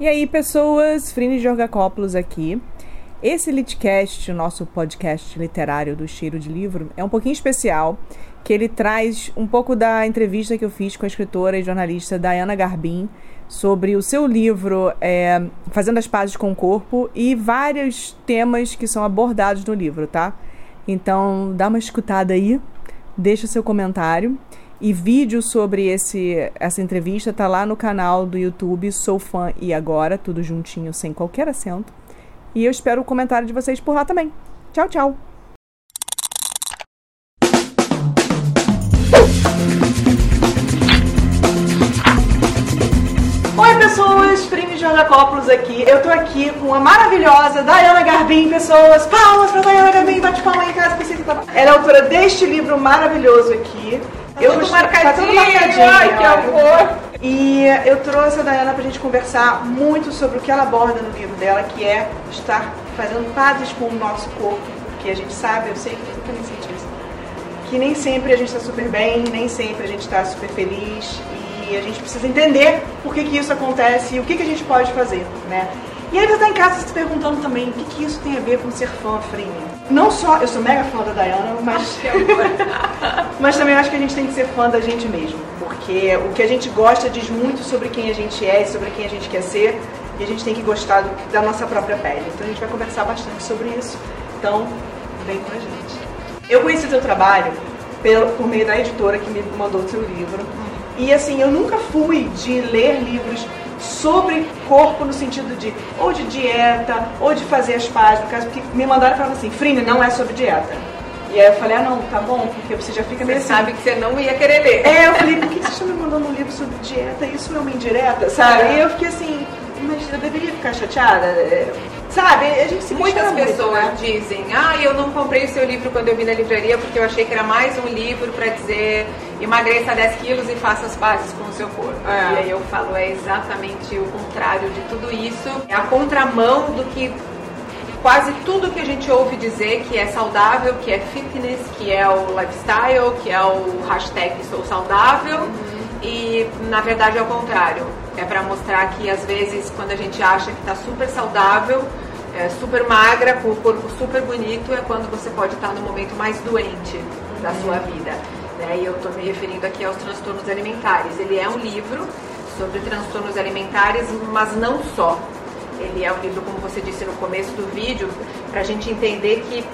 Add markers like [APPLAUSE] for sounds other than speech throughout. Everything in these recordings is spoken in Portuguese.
E aí, pessoas, Frine Jorgacópolis aqui. Esse Litcast, o nosso podcast literário do Cheiro de Livro, é um pouquinho especial, que ele traz um pouco da entrevista que eu fiz com a escritora e jornalista Diana Garbin sobre o seu livro é, Fazendo as Pazes com o Corpo e vários temas que são abordados no livro, tá? Então, dá uma escutada aí, deixa seu comentário. E vídeo sobre esse, essa entrevista tá lá no canal do YouTube Sou Fã e Agora, tudo juntinho, sem qualquer acento. E eu espero o comentário de vocês por lá também. Tchau, tchau! Oi, pessoas! Prime Jornacópolis aqui. Eu tô aqui com a maravilhosa Diana Garbin, pessoas. Palmas pra Diana Garbin, bate palma aí, casa que tá... Ela é autora deste livro maravilhoso aqui. Tá eu tudo marcadinho, tá. Ai, que amor! E eu trouxe a Diana pra gente conversar muito sobre o que ela aborda no livro dela, que é estar fazendo pazes com o nosso corpo, porque a gente sabe, eu sei que eu também senti isso, que nem sempre a gente está super bem, nem sempre a gente está super feliz e a gente precisa entender por que, que isso acontece e o que, que a gente pode fazer, né? E aí você está em casa se perguntando também o que, que isso tem a ver com ser fã, Frinha. Não só, eu sou mega fã da Diana, mas, [LAUGHS] mas também acho que a gente tem que ser fã da gente mesmo. Porque o que a gente gosta diz muito sobre quem a gente é e sobre quem a gente quer ser. E a gente tem que gostar do, da nossa própria pele. Então a gente vai conversar bastante sobre isso. Então, vem com a gente. Eu conheci o seu trabalho pelo, por meio da editora que me mandou o seu livro. E assim, eu nunca fui de ler livros sobre corpo no sentido de ou de dieta, ou de fazer as pazes, no caso, porque me mandaram falaram assim, Frine, não é sobre dieta. E aí eu falei, ah não, tá bom, porque você já fica meio Você assim. sabe que você não ia querer ler. É, eu falei, por que você está me mandando um livro sobre dieta? Isso é uma indireta, sabe? É. E eu fiquei assim, mas eu deveria ficar chateada? Sabe, a gente se Muitas pessoas muito, né? dizem, ah, eu não comprei o seu livro quando eu vi na livraria porque eu achei que era mais um livro para dizer emagreça 10 quilos e faça as pazes com o seu corpo. É. E aí eu falo, é exatamente o contrário de tudo isso. É a contramão do que quase tudo que a gente ouve dizer que é saudável, que é fitness, que é o lifestyle, que é o hashtag sou saudável. Uhum. E na verdade é o contrário. É para mostrar que às vezes quando a gente acha que está super saudável, é, super magra, com o corpo super bonito, é quando você pode estar tá no momento mais doente da uhum. sua vida. Né? E eu estou me referindo aqui aos transtornos alimentares. Ele é um livro sobre transtornos alimentares, mas não só. Ele é um livro, como você disse no começo do vídeo, para a gente entender que,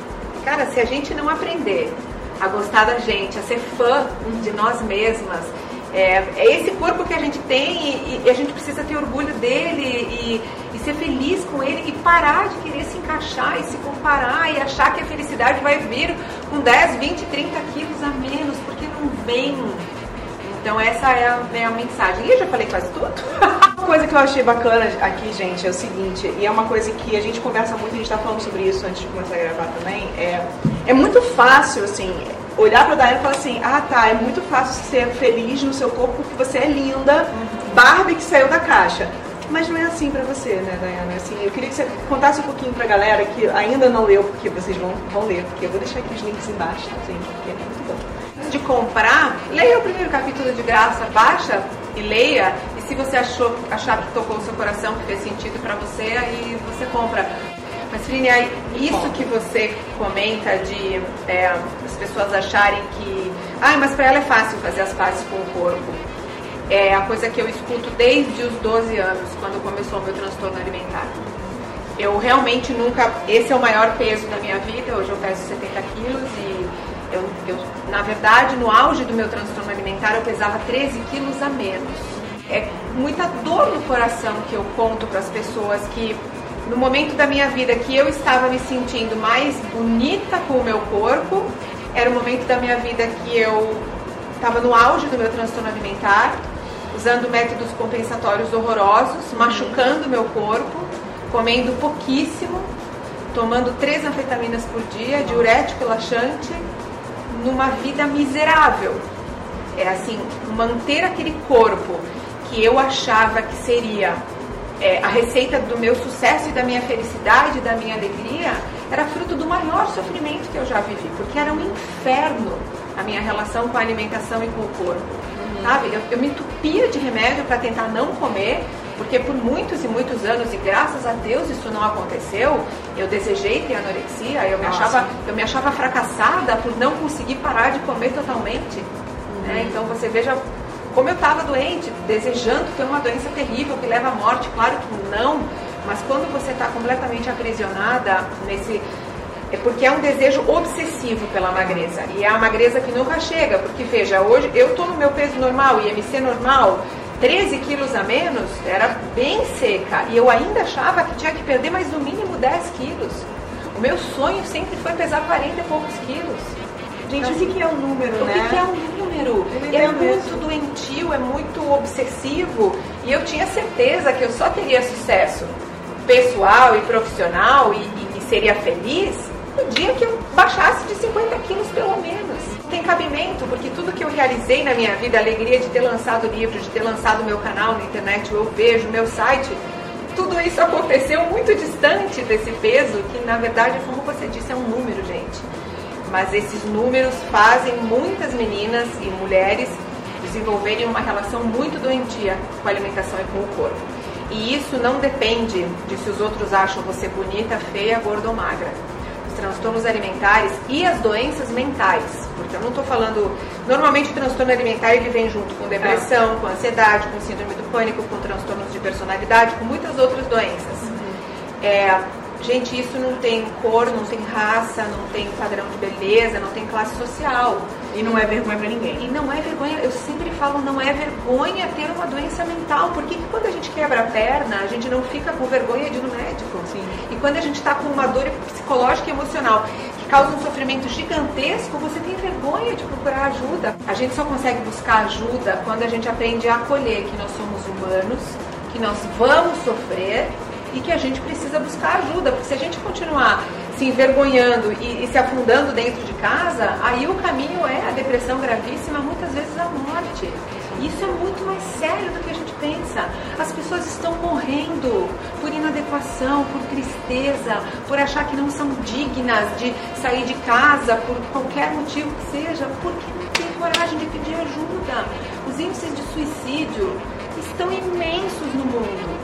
cara, se a gente não aprender a gostar da gente, a ser fã de nós mesmas, é, é esse corpo que a gente tem e, e, a gente precisa ter orgulho dele e, e, ser feliz com ele e parar de querer se encaixar e se comparar e achar que a felicidade vai vir com 10, 20, 30 quilos a menos, porque não vem. Então essa é a, é a mensagem. E eu já falei quase tudo. [LAUGHS] uma coisa que eu achei bacana aqui, gente, é o seguinte, e é uma coisa que a gente conversa muito, a gente está falando sobre isso antes de começar a gravar também, é, é muito fácil, assim, olhar pra Diana e falar assim, ah tá, é muito fácil ser feliz no seu corpo porque você é linda, Barbie que saiu da caixa. Mas não é assim pra você, né, Dayana? Assim, eu queria que você contasse um pouquinho pra galera que ainda não leu, porque vocês vão, vão ler, porque eu vou deixar aqui os links embaixo, gente, porque é muito bom. De comprar, leia o primeiro capítulo de graça, baixa e leia. E se você achou, achar que tocou o seu coração, que fez sentido para você, aí você compra. Mas, Frine, isso que você comenta de é, as pessoas acharem que. Ah, mas para ela é fácil fazer as pazes com o corpo. É a coisa que eu escuto desde os 12 anos, quando começou o meu transtorno alimentar. Eu realmente nunca. Esse é o maior peso da minha vida. Hoje eu peso 70 quilos e eu, eu, na verdade, no auge do meu transtorno alimentar, eu pesava 13 quilos a menos. É muita dor no coração que eu conto para as pessoas que no momento da minha vida que eu estava me sentindo mais bonita com o meu corpo, era o momento da minha vida que eu estava no auge do meu transtorno alimentar, usando métodos compensatórios horrorosos, machucando o meu corpo, comendo pouquíssimo, tomando três anfetaminas por dia, diurético laxante, numa vida miserável. É assim, manter aquele corpo que eu achava que seria é, a receita do meu sucesso e da minha felicidade, da minha alegria, era fruto do maior sofrimento que eu já vivi, porque era um inferno a minha relação com a alimentação e com o corpo. Uhum. Sabe? Eu, eu me entupia de remédio para tentar não comer, Porque por muitos e muitos anos, e graças a Deus isso não aconteceu, eu desejei ter anorexia, eu me, achava, eu me achava fracassada por não conseguir parar de comer totalmente. Uhum. Né? Então você veja como eu estava doente, desejando ter uma doença terrível que leva à morte, claro que não, mas quando você está completamente aprisionada nesse. É porque é um desejo obsessivo pela magreza. E é a magreza que nunca chega. Porque, veja, hoje eu estou no meu peso normal, IMC normal, 13 quilos a menos, era bem seca. E eu ainda achava que tinha que perder mais no mínimo 10 quilos. O meu sonho sempre foi pesar 40 e poucos quilos. Gente, o que, é o número, o né? O que é o número? É muito doentio, é muito obsessivo. E eu tinha certeza que eu só teria sucesso pessoal e profissional e, e, e seria feliz no dia que eu baixasse de 50 quilos pelo menos. Tem cabimento, porque tudo que eu realizei na minha vida, a alegria de ter lançado o livro, de ter lançado meu canal na internet, eu vejo, meu site, tudo isso aconteceu muito distante desse peso, que na verdade, como você disse, é um número, gente. Mas esses números fazem muitas meninas e mulheres desenvolverem uma relação muito doentia com a alimentação e com o corpo. E isso não depende de se os outros acham você bonita, feia, gorda ou magra. Os transtornos alimentares e as doenças mentais, porque eu não estou falando. Normalmente o transtorno alimentar ele vem junto com depressão, com ansiedade, com síndrome do pânico, com transtornos de personalidade, com muitas outras doenças. Uhum. É, gente, isso não tem cor, não tem raça, não tem padrão de beleza, não tem classe social. E não é vergonha para ninguém. E não é vergonha, eu sempre falo, não é vergonha ter uma doença mental. Porque quando a gente quebra a perna, a gente não fica com vergonha de ir no médico. Sim. E quando a gente está com uma dor psicológica e emocional que causa um sofrimento gigantesco, você tem vergonha de procurar ajuda. A gente só consegue buscar ajuda quando a gente aprende a acolher que nós somos humanos, que nós vamos sofrer e que a gente precisa buscar ajuda, porque se a gente continuar se envergonhando e, e, se afundando dentro de casa, aí o caminho é a depressão gravíssima, muitas vezes a morte. Isso é muito mais sério do que a gente pensa. As pessoas estão morrendo por inadequação, por tristeza, por achar que não são dignas de sair de casa por qualquer motivo que seja, porque não tem coragem de pedir ajuda. Os índices de suicídio estão imensos no mundo.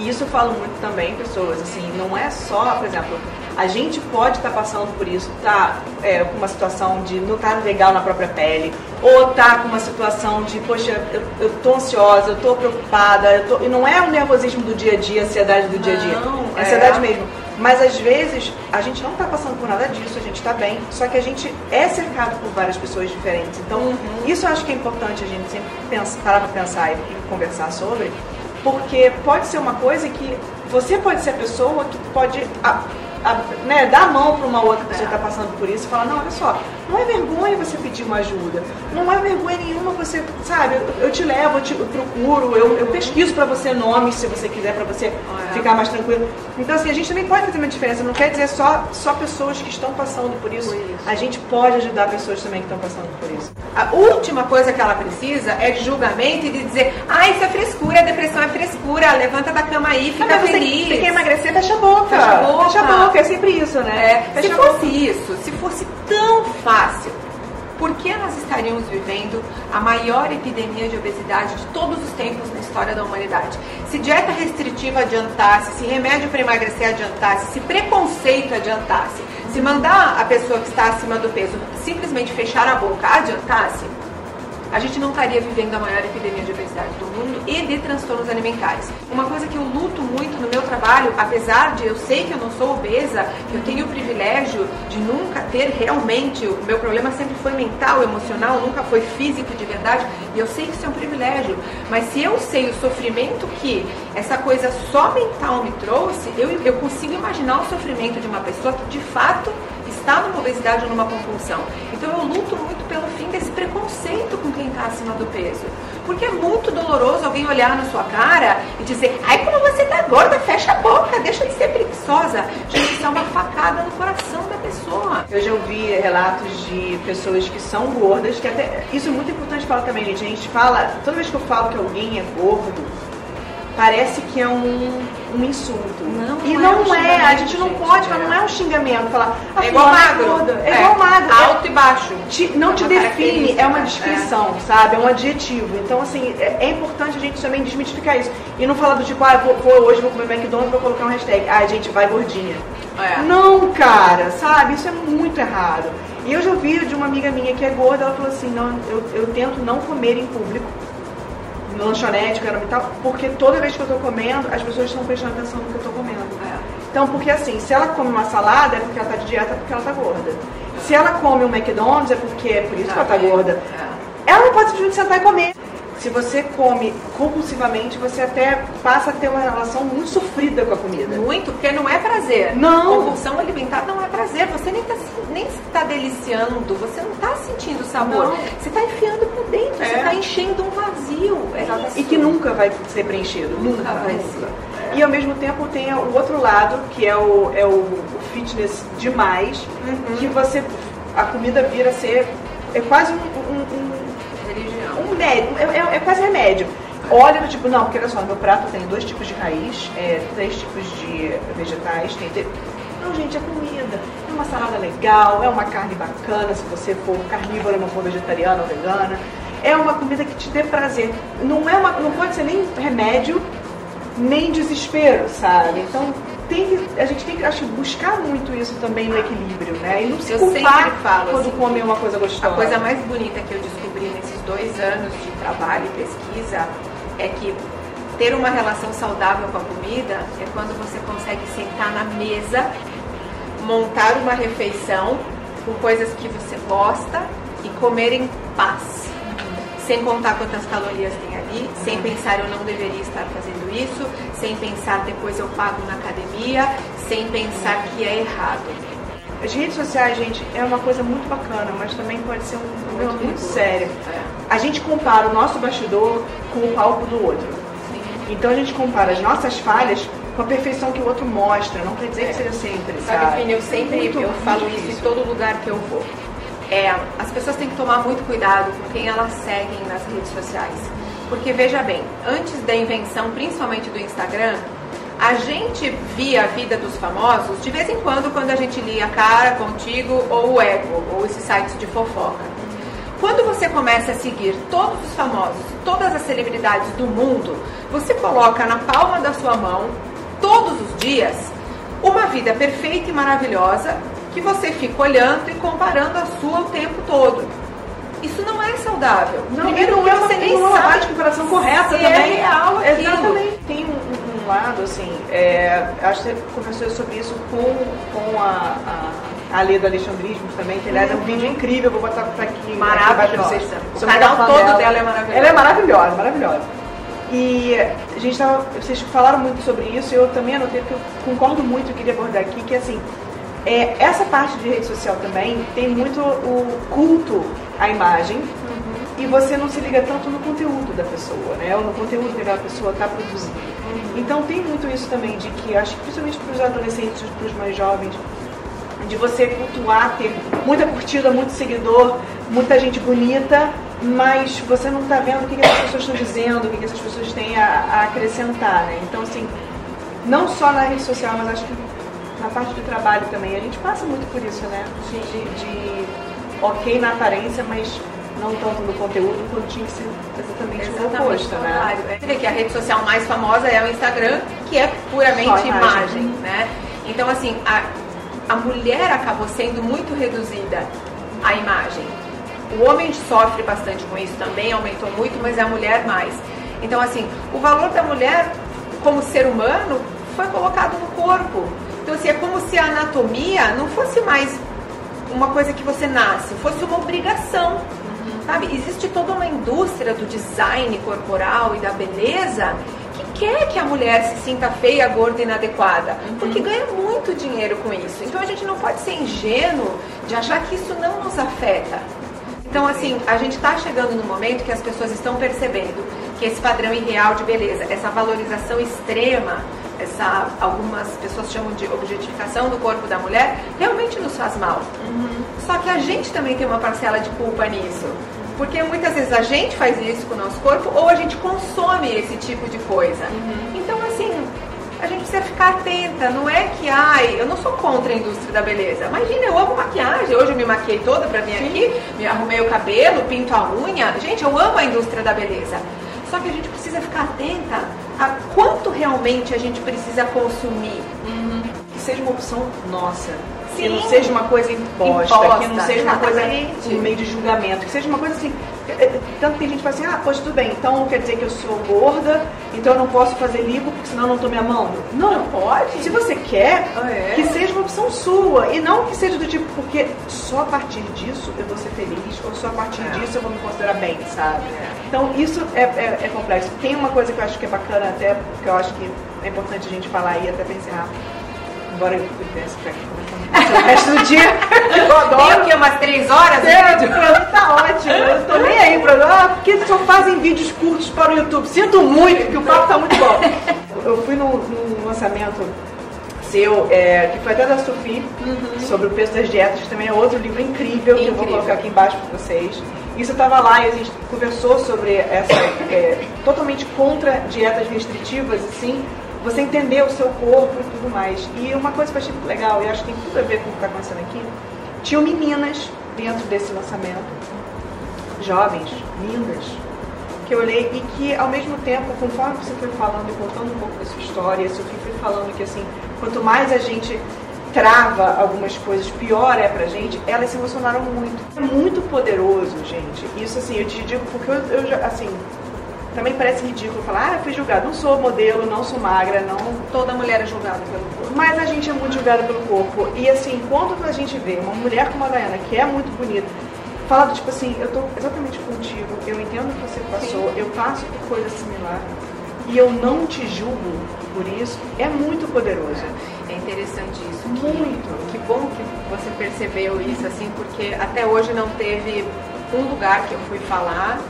E isso eu falo muito também, pessoas, assim, não é só, por exemplo, a gente pode estar tá passando por isso, tá é, com uma situação de não estar tá legal na própria pele, ou tá com uma situação de, poxa, eu, eu tô ansiosa, eu tô preocupada, eu tô... e não é o nervosismo do dia a dia, a ansiedade do dia a dia, não, é ansiedade é. mesmo. Mas às vezes a gente não está passando por nada disso, a gente está bem, só que a gente é cercado por várias pessoas diferentes. Então, uhum. isso eu acho que é importante a gente sempre pensar, parar para pensar e, e conversar sobre, porque pode ser uma coisa que você pode ser a pessoa que pode a, a, né, dar a mão para uma outra pessoa que está passando por isso e falar, não, olha só, não é vergonha você pedir uma ajuda, não é vergonha nenhuma você, sabe, eu, eu te levo, eu, te, eu procuro, eu, eu pesquiso para você nomes se você quiser, para você é. ficar mais tranquilo. Então, assim, a gente também pode fazer uma diferença, não quer dizer só, só pessoas que estão passando por isso. por isso. A gente pode ajudar pessoas também que estão passando por isso. A última coisa que ela precisa é de julgamento e de dizer, ah, isso é frescura, a depressão é frescura, levanta da cama aí, fica não, feliz. Você, quer emagrecer, fecha a boca. Fecha a boca. Fecha a boca, é sempre isso, né? É. Se fosse isso, se fosse tão fácil, por que nós estaríamos vivendo a maior epidemia de obesidade de todos os tempos na história da humanidade? Se dieta restritiva adiantasse, se remédio para emagrecer adiantasse, se preconceito adiantasse, se mandar a pessoa que está acima do peso simplesmente fechar a boca adiantasse, a gente não estaria vivendo a maior epidemia de obesidade do mundo e de transtornos alimentares. Uma coisa que eu luto muito no meu trabalho, apesar de eu sei que eu não sou obesa, eu tenho o privilégio de nunca ter realmente, o meu problema sempre foi mental, emocional, nunca foi físico de verdade, e eu sei que isso é um privilégio, mas se eu sei o sofrimento que essa coisa só mental me trouxe, eu, eu consigo imaginar o sofrimento de uma pessoa que de fato está numa obesidade ou numa compulsão. Então eu luto muito pelo fim desse preconceito com quem está acima do peso. Porque é muito doloroso alguém olhar na sua cara e dizer, ai como você tá gorda, fecha a boca, deixa de ser preguiçosa. Gente, isso é uma facada no coração da pessoa. Eu já ouvi relatos de pessoas que são gordas, que até. Isso é muito importante falar também, gente. A gente fala, toda vez que eu falo que alguém é gordo, parece que é um, um insulto. Não, e não é não um é, a xingamento, gente não gente, pode, é. falar, não é um xingamento, falar. "Ah, É igual fulano magro. gorda", É, igual magro. é- Alto e baixo. te- não É te uma define, é uma é. descrição, sabe? É um adjetivo. Então, assim, é, é importante a gente também desmitificar isso. E não falar do tipo, ah, vou, vou- hoje vou comer McDonald's vou colocar um hashtag. Ah, gente, vai gordinha. É. Não, cara, sabe? Isso é muito errado. E eu já ouvi de uma amiga minha que é gorda, ela falou assim, não, eu, eu tento não comer em público, no lanchonete, quero e tal, porque toda vez que eu tô comendo, as pessoas estão prestando atenção no que eu tô comendo. É. Então, porque assim, se ela come uma salada, é porque ela tá de dieta, é porque ela tá gorda. Se ela come um McDonald's, é porque é por isso que ela tá gorda. É. Ela não pode simplesmente sentar e comer. Se você come compulsivamente, você até passa a ter uma relação muito sofrida com a comida. Muito, porque não é prazer. Não. Compulsão alimentar não é prazer. Você nem está nem tá deliciando, você não está sentindo sabor. Não. Você está enfiando para dentro, você É. está enchendo um vazio. É E que nunca vai ser preenchido. Nunca, vai nunca. ser. E ao mesmo tempo tem o outro lado, que é o, é o fitness demais, Uhum. que você. A comida vira ser. É quase um, um- Religião. um médio, é, é- é quase remédio. Olha do tipo, não, porque olha só, meu prato tem dois tipos de raiz, é, três tipos de vegetais, tem. tem- Não, gente, é comida. É uma salada legal, é uma carne bacana, se você for carnívora, não for vegetariana ou vegana. É uma comida que te dê prazer. Não, é uma, não pode ser nem remédio, nem desespero, sabe? Então tem que, a gente tem que acho, buscar muito isso também no equilíbrio, né? E não se Eu culpar falo quando assim, come uma coisa gostosa. A coisa mais bonita que eu descobri nesses dois anos de trabalho e pesquisa é que ter uma relação saudável com a comida é quando você consegue sentar na mesa, montar uma refeição com coisas que você gosta e comer em paz. Sem contar quantas calorias tem ali, sem pensar eu não deveria estar fazendo isso, sem pensar depois eu pago na academia, sem pensar que é errado. As redes sociais, gente, é uma coisa muito bacana, mas também pode ser um problema Muito muito sério. É. A gente compara o nosso bastidor com o palco do outro. Então a gente compara as nossas falhas com a perfeição que o outro mostra. Não quer dizer que seja sempre, sabe? Sabe, Fini, eu sempre Muito, eu falo isso em difícil. todo lugar que eu vou. É, as pessoas têm que tomar muito cuidado com quem elas seguem nas redes sociais. Porque veja bem, antes da invenção, principalmente do Instagram, a gente via a vida dos famosos de vez em quando, quando a gente lia Cara, Contigo ou o Ego, ou esses sites de fofoca. Quando você começa a seguir todos os famosos, todas as celebridades do mundo, você coloca na palma da sua mão, todos os dias, uma vida perfeita e maravilhosa que você fica olhando e comparando a sua o tempo todo. Isso não é saudável. Não, Primeiro não que é uma, você nem é uma sabe de comparação correta se também. é real aquilo. Exatamente. Tem um, um- um lado, assim, é, acho que você conversou sobre isso com, com a, a, a Lê do Alexandrismo também, que aliás é um vídeo incrível, eu vou botar aqui. aqui Maravilhosa. vocês. O canal todo dela é maravilhoso. Ela é maravilhosa, maravilhosa. E a gente tava, vocês falaram muito sobre isso, e eu também anotei porque eu concordo muito, eu queria abordar aqui, que assim, é, essa parte de rede social também tem muito o culto à imagem e você não se liga tanto no conteúdo da pessoa, né? Ou no conteúdo que aquela pessoa está produzindo. Então tem muito isso também de que, acho que principalmente para os adolescentes, para os mais jovens, de você cultuar, ter muita curtida, muito seguidor, muita gente bonita, mas você não está vendo o que, que essas pessoas estão dizendo, o que, que essas pessoas têm a, a acrescentar, né? Então, assim, não só na rede social, mas acho que na parte do trabalho também. A gente passa muito por isso, né? De, de ok na aparência, mas não tanto no conteúdo, quando tinha que ser exatamente, o Exatamente oposto, o né? contrário. Você vê que a rede social mais famosa é o Instagram, que é puramente imagem. imagem, né? Então, assim, a, a mulher acabou sendo muito reduzida à imagem. O homem sofre bastante com isso também, aumentou muito, mas é a mulher mais. Então, assim, o valor da mulher como ser humano foi colocado no corpo. Então, assim, é como se a anatomia não fosse mais uma coisa que você nasce, fosse uma obrigação. Sabe? Existe toda uma indústria do design corporal e da beleza que quer que a mulher se sinta feia, gorda e inadequada, porque ganha muito dinheiro com isso. Então a gente não pode ser ingênuo de achar que isso não nos afeta. Então, assim, a gente está chegando no momento que as pessoas estão percebendo que esse padrão irreal de beleza, essa valorização extrema, essa algumas pessoas chamam de objetificação do corpo da mulher, realmente nos faz mal. Só que a gente também tem uma parcela de culpa nisso. Porque muitas vezes a gente faz isso com o nosso corpo ou a gente consome esse tipo de coisa. Uhum. Então, assim, a gente precisa ficar atenta. Não é que, ai, eu não sou contra a indústria da beleza. Imagina, eu amo maquiagem. Hoje eu me maquiei toda pra vir Sim. aqui, me arrumei o cabelo, pinto a unha. Gente, eu amo a indústria da beleza. Só que a gente precisa ficar atenta a quanto realmente a gente precisa consumir. Uhum. Que seja uma opção nossa. Sim. Que não seja uma coisa imposta, imposta que não seja exatamente. uma coisa no meio de julgamento, que seja uma coisa assim. É, tanto que a gente fala assim, ah, pois tudo bem, então quer dizer que eu sou gorda, então eu não posso fazer lipo porque senão eu não estou me amando. Não, não pode. Se você quer, ah, é? que seja uma opção sua. E não que seja do tipo, porque só a partir disso eu vou ser feliz, ou só a partir é. disso eu vou me considerar bem, sabe? É. Então isso é, é, é, complexo. Tem uma coisa que eu acho que é bacana até, que eu acho que é importante a gente falar aí até pra Embora eu ficar aqui o resto do dia. Eu adoro. Tem o quê? Umas três horas? O programa tá ótimo. Eu tô nem aí pra. Ah, porque só fazem vídeos curtos para o YouTube. Sinto muito, porque o papo tá muito bom. Eu fui num, num lançamento seu, é, que foi até da Sophie, uhum. sobre o peso das dietas, que também é outro livro incrível, incrível. que eu vou colocar aqui embaixo para vocês. Isso eu estava lá e a gente conversou sobre essa é, totalmente contra dietas restritivas, assim, você entender o seu corpo e tudo mais. E uma coisa que eu achei muito legal, e acho que tem tudo a ver com o que está acontecendo aqui, tinham meninas dentro desse lançamento, jovens, lindas, que eu olhei e que ao mesmo tempo, conforme você foi falando e contando um pouco da sua história, eu fui falando que assim, quanto mais a gente trava algumas coisas, pior é pra gente, elas se emocionaram muito. É muito poderoso, gente. Isso assim, eu te digo porque eu, eu já, assim, também parece ridículo falar, ah, eu fui julgada. Não sou modelo, não sou magra, não. Toda mulher é julgada pelo corpo. Mas a gente é muito julgada pelo corpo. E assim, quando a gente vê uma mulher como a Dayana, que é muito bonita, fala do tipo assim, eu tô exatamente contigo, eu entendo o que você passou, Sim. eu passo por coisa similar e eu não te julgo por isso, é muito poderoso. É interessante isso. Muito. Que, que bom que você percebeu isso, assim, porque até hoje não teve um lugar que eu fui falar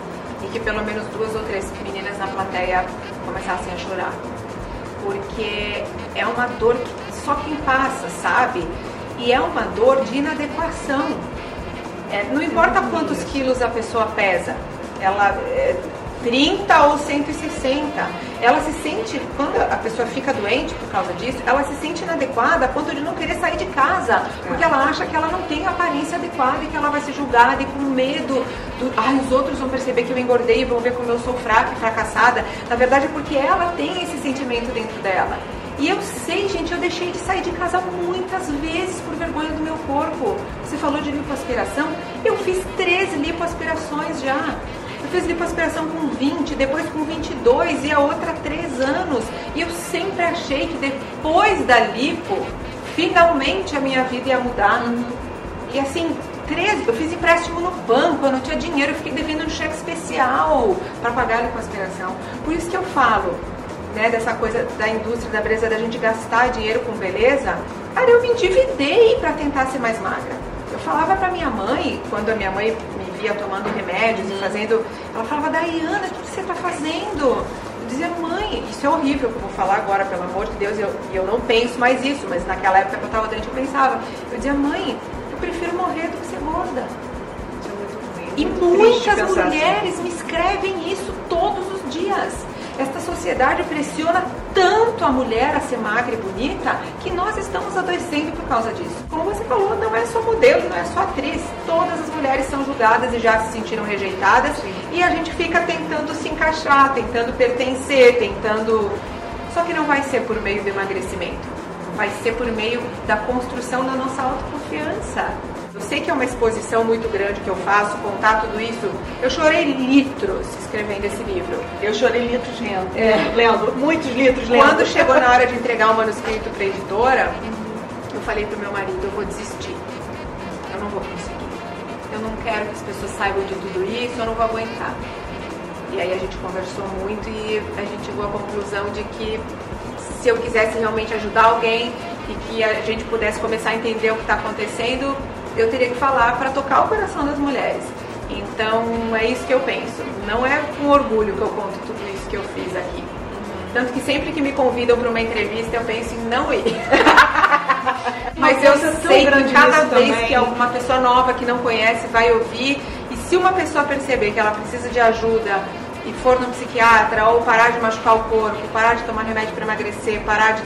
que pelo menos duas ou três meninas na plateia começassem a chorar. Porque é uma dor que só quem passa, sabe? E é uma dor de inadequação. É, não importa quantos quilos a pessoa pesa, ela é, 30 ou 160. Ela se sente, quando a pessoa fica doente por causa disso, ela se sente inadequada a ponto de não querer sair de casa, porque ela acha que ela não tem a aparência adequada e que ela vai ser julgada e com medo do, ai, os outros vão perceber que eu engordei e vão ver como eu sou fraca e fracassada. Na verdade é porque ela tem esse sentimento dentro dela. E eu sei, gente, eu deixei de sair de casa muitas vezes por vergonha do meu corpo. Você falou de lipoaspiração? Eu fiz três lipoaspirações já. Eu fiz lipoaspiração com 20, depois com 22 e a outra 3 anos. E eu sempre achei que depois da lipo, finalmente a minha vida ia mudar. E assim, 13, eu fiz empréstimo no banco, eu não tinha dinheiro, eu fiquei devendo um cheque especial para pagar a lipoaspiração. Por isso que eu falo, né, dessa coisa da indústria da beleza, da gente gastar dinheiro com beleza, cara, eu me endividei para tentar ser mais magra. Eu falava para minha mãe, quando a minha mãe via tomando remédios e fazendo. Ela falava, Daiana, o que você está fazendo? Eu dizia, mãe, isso é horrível que eu vou falar agora, pelo amor de Deus, e eu, eu não penso mais isso, mas naquela época que eu estava doente eu pensava. Eu dizia, mãe, eu prefiro morrer do que ser gorda. É e muitas mulheres assim. me escrevem isso todos os dias. Esta sociedade pressiona tanto a mulher a ser magra e bonita que nós estamos adoecendo por causa disso. Como você falou, não é só modelo, não é só atriz. Todas as mulheres são julgadas e já se sentiram rejeitadas e a gente fica tentando se encaixar, tentando pertencer, tentando. Só que não vai ser por meio do emagrecimento, vai ser por meio da construção da nossa autoconfiança eu sei que é uma exposição muito grande que eu faço, contar tudo isso. Eu chorei litros escrevendo esse livro. Eu chorei litros lendo. É. Lendo, muitos litros lendo. Quando chegou na hora de entregar o manuscrito para a editora, eu falei pro meu marido, eu vou desistir. Eu não vou conseguir. Eu não quero que as pessoas saibam de tudo isso, eu não vou aguentar. E aí a gente conversou muito e a gente chegou à conclusão de que se eu quisesse realmente ajudar alguém e que a gente pudesse começar a entender o que está acontecendo, eu teria que falar para tocar o coração das mulheres. Então é isso que eu penso. Não é com orgulho que eu conto tudo isso que eu fiz aqui. Tanto que sempre que me convidam para uma entrevista eu penso em não ir. [LAUGHS] Mas eu sei que cada vez também. que alguma pessoa nova que não conhece vai ouvir e Se uma pessoa perceber que ela precisa de ajuda e for no psiquiatra, ou parar de machucar o corpo, parar de tomar remédio para emagrecer, parar de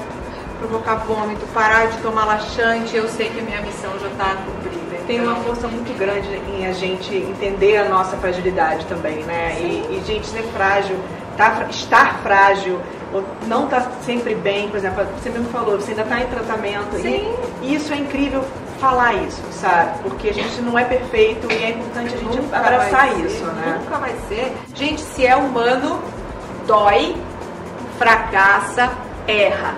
provocar vômito, parar de tomar laxante, eu sei que a minha missão já está cumprida. Tem uma força muito grande em a gente entender a nossa fragilidade também, né? E, e gente ser frágil, tá, estar frágil, ou não estar sempre bem, por exemplo, você mesmo falou, você ainda está em tratamento. Sim. E isso é incrível falar isso, sabe? Porque a gente não é perfeito e é importante a gente Nunca abraçar ser, isso, né? Nunca vai ser. Gente, se é humano, dói, fracassa, erra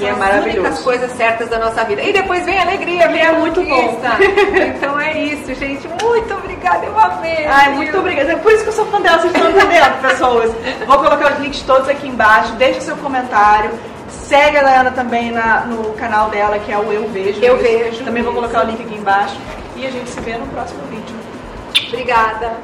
e é as únicas coisas certas da nossa vida. E depois vem a alegria, é vem é a muito bom. [LAUGHS] então é isso, gente. Muito obrigada, eu amei. Ai, muito obrigada. é Por isso que eu sou fã dela, vocês estão entendendo, [LAUGHS] pessoas. Vou colocar os links todos aqui embaixo. Deixa seu comentário. Segue a Dayana também na, no canal dela, que é o Eu Vejo. Eu Vejo. vejo também vou colocar o link aqui embaixo. E a gente se vê no próximo vídeo. Obrigada.